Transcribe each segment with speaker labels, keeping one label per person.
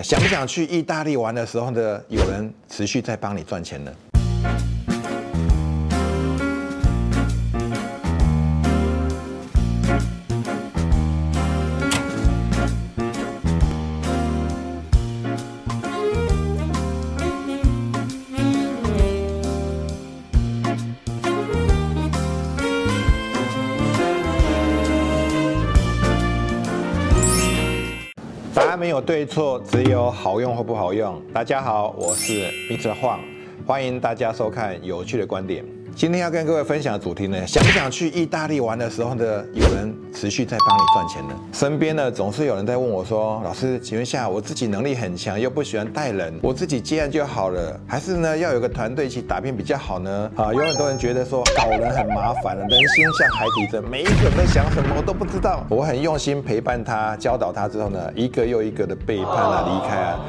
Speaker 1: 想不想去意大利玩的时候呢？有人持续在帮你赚钱呢？答案没有对错，只有好用或不好用。大家好，我是 Mr. Huang，欢迎大家收看有趣的观点。今天要跟各位分享的主题呢，想不想去意大利玩的时候呢，有人持续在帮你赚钱呢？身边呢总是有人在问我说，老师，请问下，我自己能力很强，又不喜欢带人，我自己接案就好了，还是呢要有个团队一起打拼比较好呢？啊，有很多人觉得说搞人很麻烦了，人心像海底针，每一个人在想什么我都不知道。我很用心陪伴他，教导他之后呢，一个又一个的背叛啊，离开啊。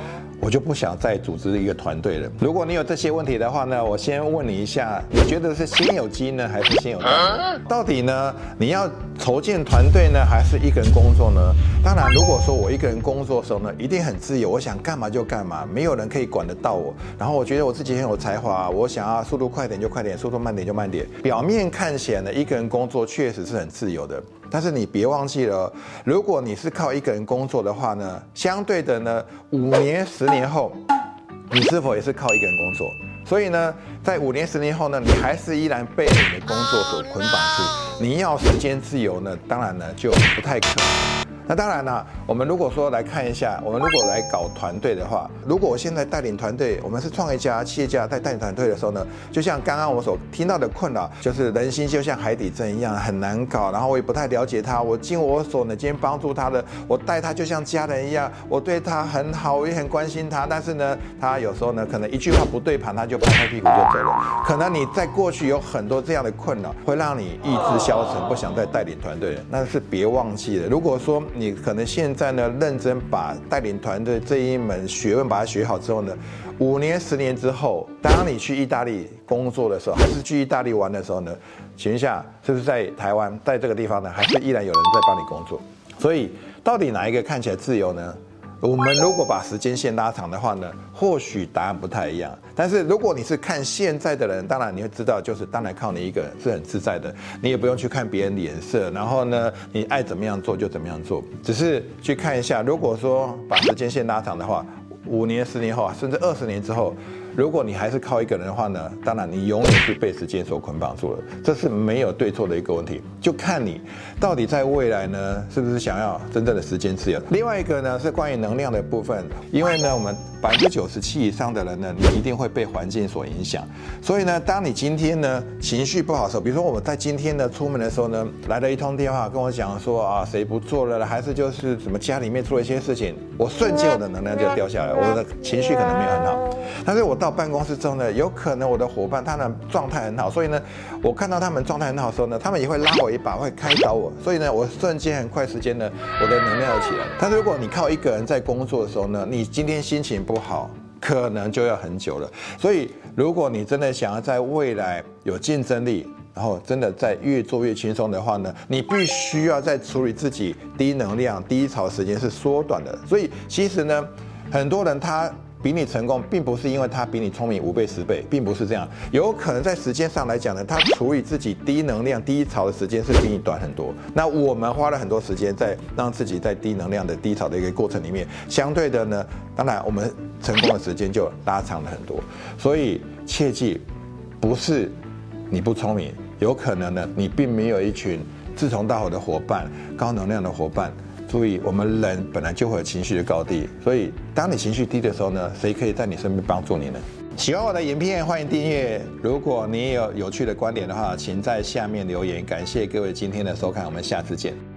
Speaker 1: 我就不想再组织一个团队了。如果你有这些问题的话呢，我先问你一下，你觉得是先有鸡呢，还是先有蛋？到底呢，你要筹建团队呢，还是一个人工作呢？当然，如果说我一个人工作的时候呢，一定很自由，我想干嘛就干嘛，没有人可以管得到我。然后我觉得我自己很有才华，我想要速度快点就快点，速度慢点就慢点。表面看起来呢，一个人工作确实是很自由的。但是你别忘记了，如果你是靠一个人工作的话呢，相对的呢，五年、十年后，你是否也是靠一个人工作？所以呢，在五年、十年后呢，你还是依然被你的工作所捆绑住。你要时间自由呢，当然呢就不太可能。那当然了，我们如果说来看一下，我们如果来搞团队的话，如果我现在带领团队，我们是创业家、企业家在带领团队的时候呢，就像刚刚我所听到的困扰，就是人心就像海底针一样很难搞，然后我也不太了解他，我尽我所能，今天帮助他的，我带他就像家人一样，我对他很好，我也很关心他，但是呢，他有时候呢，可能一句话不对盘，他就拍拍屁股就走了。可能你在过去有很多这样的困扰，会让你意志消沉，不想再带领团队，那是别忘记了。如果说你可能现在呢，认真把带领团队这一门学问把它学好之后呢，五年、十年之后，当你去意大利工作的时候，还是去意大利玩的时候呢，请问下，是不是在台湾，在这个地方呢，还是依然有人在帮你工作？所以，到底哪一个看起来自由呢？我们如果把时间线拉长的话呢，或许答案不太一样。但是如果你是看现在的人，当然你会知道，就是当然靠你一个人是很自在的，你也不用去看别人脸色，然后呢，你爱怎么样做就怎么样做，只是去看一下。如果说把时间线拉长的话，五年、十年后啊，甚至二十年之后。如果你还是靠一个人的话呢，当然你永远是被时间所捆绑住了，这是没有对错的一个问题，就看你到底在未来呢，是不是想要真正的时间自由。另外一个呢是关于能量的部分，因为呢我们百分之九十七以上的人呢，你一定会被环境所影响，所以呢，当你今天呢情绪不好的时候，比如说我们在今天呢出门的时候呢，来了一通电话跟我讲说啊谁不做了，还是就是什么家里面出了一些事情，我瞬间我的能量就掉下来，我的情绪可能没有很好，但是我。到办公室之后呢，有可能我的伙伴他的状态很好，所以呢，我看到他们状态很好的时候呢，他们也会拉我一把，会开导我，所以呢，我瞬间很快时间呢，我的能量要起来。但是如果你靠一个人在工作的时候呢，你今天心情不好，可能就要很久了。所以如果你真的想要在未来有竞争力，然后真的在越做越轻松的话呢，你必须要在处理自己低能量、低潮时间是缩短的。所以其实呢，很多人他。比你成功，并不是因为他比你聪明五倍十倍，并不是这样。有可能在时间上来讲呢，他处于自己低能量、低潮的时间是比你短很多。那我们花了很多时间在让自己在低能量的低潮的一个过程里面，相对的呢，当然我们成功的时间就拉长了很多。所以切记，不是你不聪明，有可能呢，你并没有一群志同道合的伙伴、高能量的伙伴。注意，我们人本来就会有情绪的高低，所以当你情绪低的时候呢，谁可以在你身边帮助你呢？喜欢我的影片，欢迎订阅。如果你有有趣的观点的话，请在下面留言。感谢各位今天的收看，我们下次见。